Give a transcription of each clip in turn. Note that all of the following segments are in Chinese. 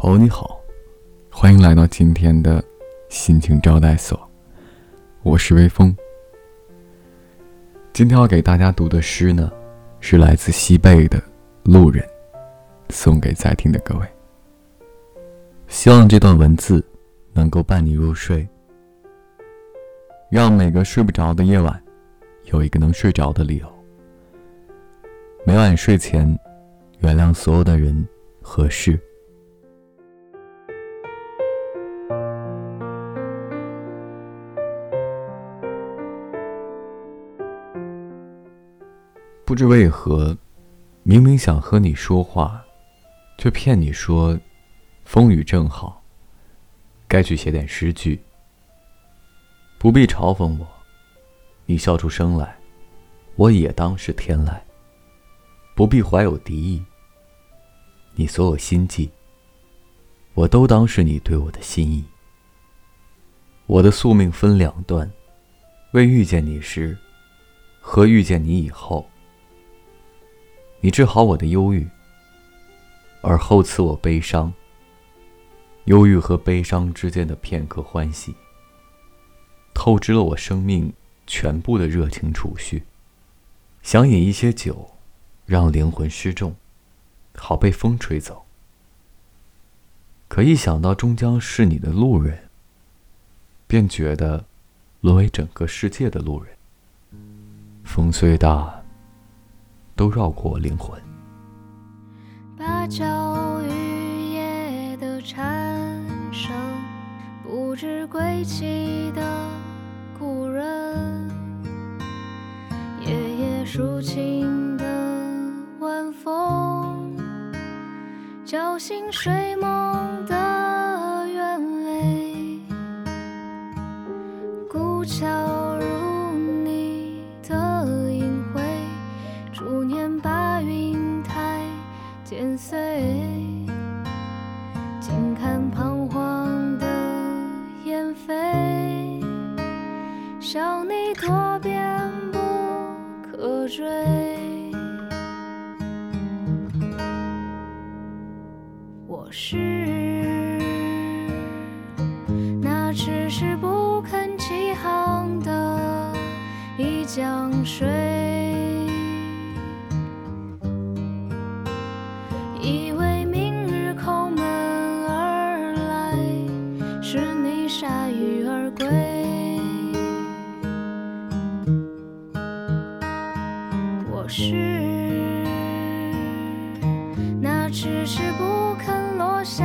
朋友你好，欢迎来到今天的心情招待所，我是微风。今天要给大家读的诗呢，是来自西贝的《路人》，送给在听的各位。希望这段文字能够伴你入睡，让每个睡不着的夜晚有一个能睡着的理由。每晚睡前，原谅所有的人和事。不知为何，明明想和你说话，却骗你说风雨正好。该去写点诗句，不必嘲讽我。你笑出声来，我也当是天籁。不必怀有敌意，你所有心计，我都当是你对我的心意。我的宿命分两段，未遇见你时，和遇见你以后。你治好我的忧郁，而后赐我悲伤。忧郁和悲伤之间的片刻欢喜，透支了我生命全部的热情储蓄。想饮一些酒，让灵魂失重，好被风吹走。可一想到终将是你的路人，便觉得沦为整个世界的路人。风虽大。都绕过灵魂。芭蕉雨夜的蝉声，不知归期的故人，夜夜抒情的晚风，叫醒睡梦的鸢尾，古桥。剪碎，静看彷徨的烟飞，向你多变不可追。我是那迟迟不肯起航的一江水。以为明日叩门而来，是你铩羽而归。我是那迟迟不肯落下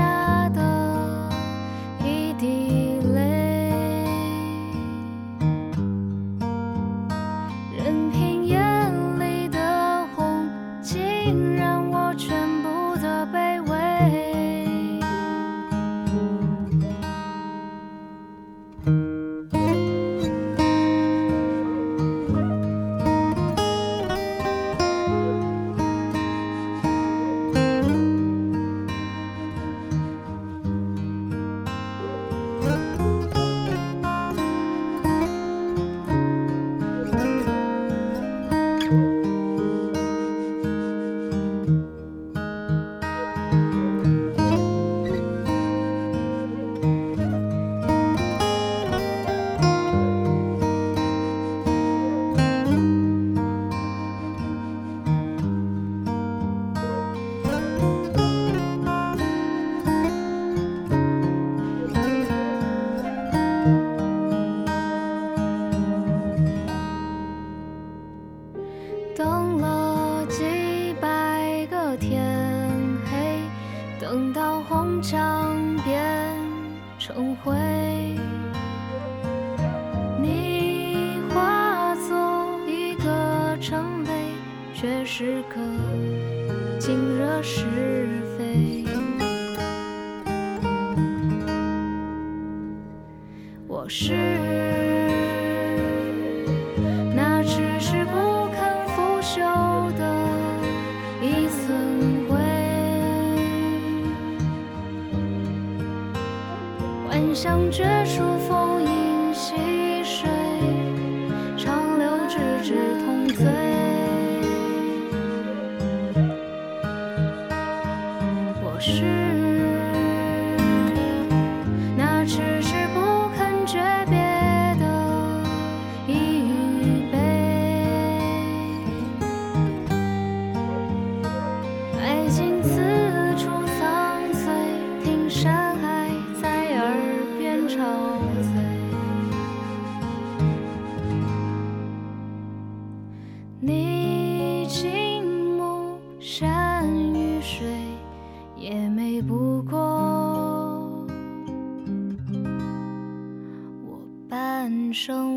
将变成灰，你化作一个尘埃，却是个尽惹是非。我是。幻想绝处逢迎溪水，长流直至同醉。我是。生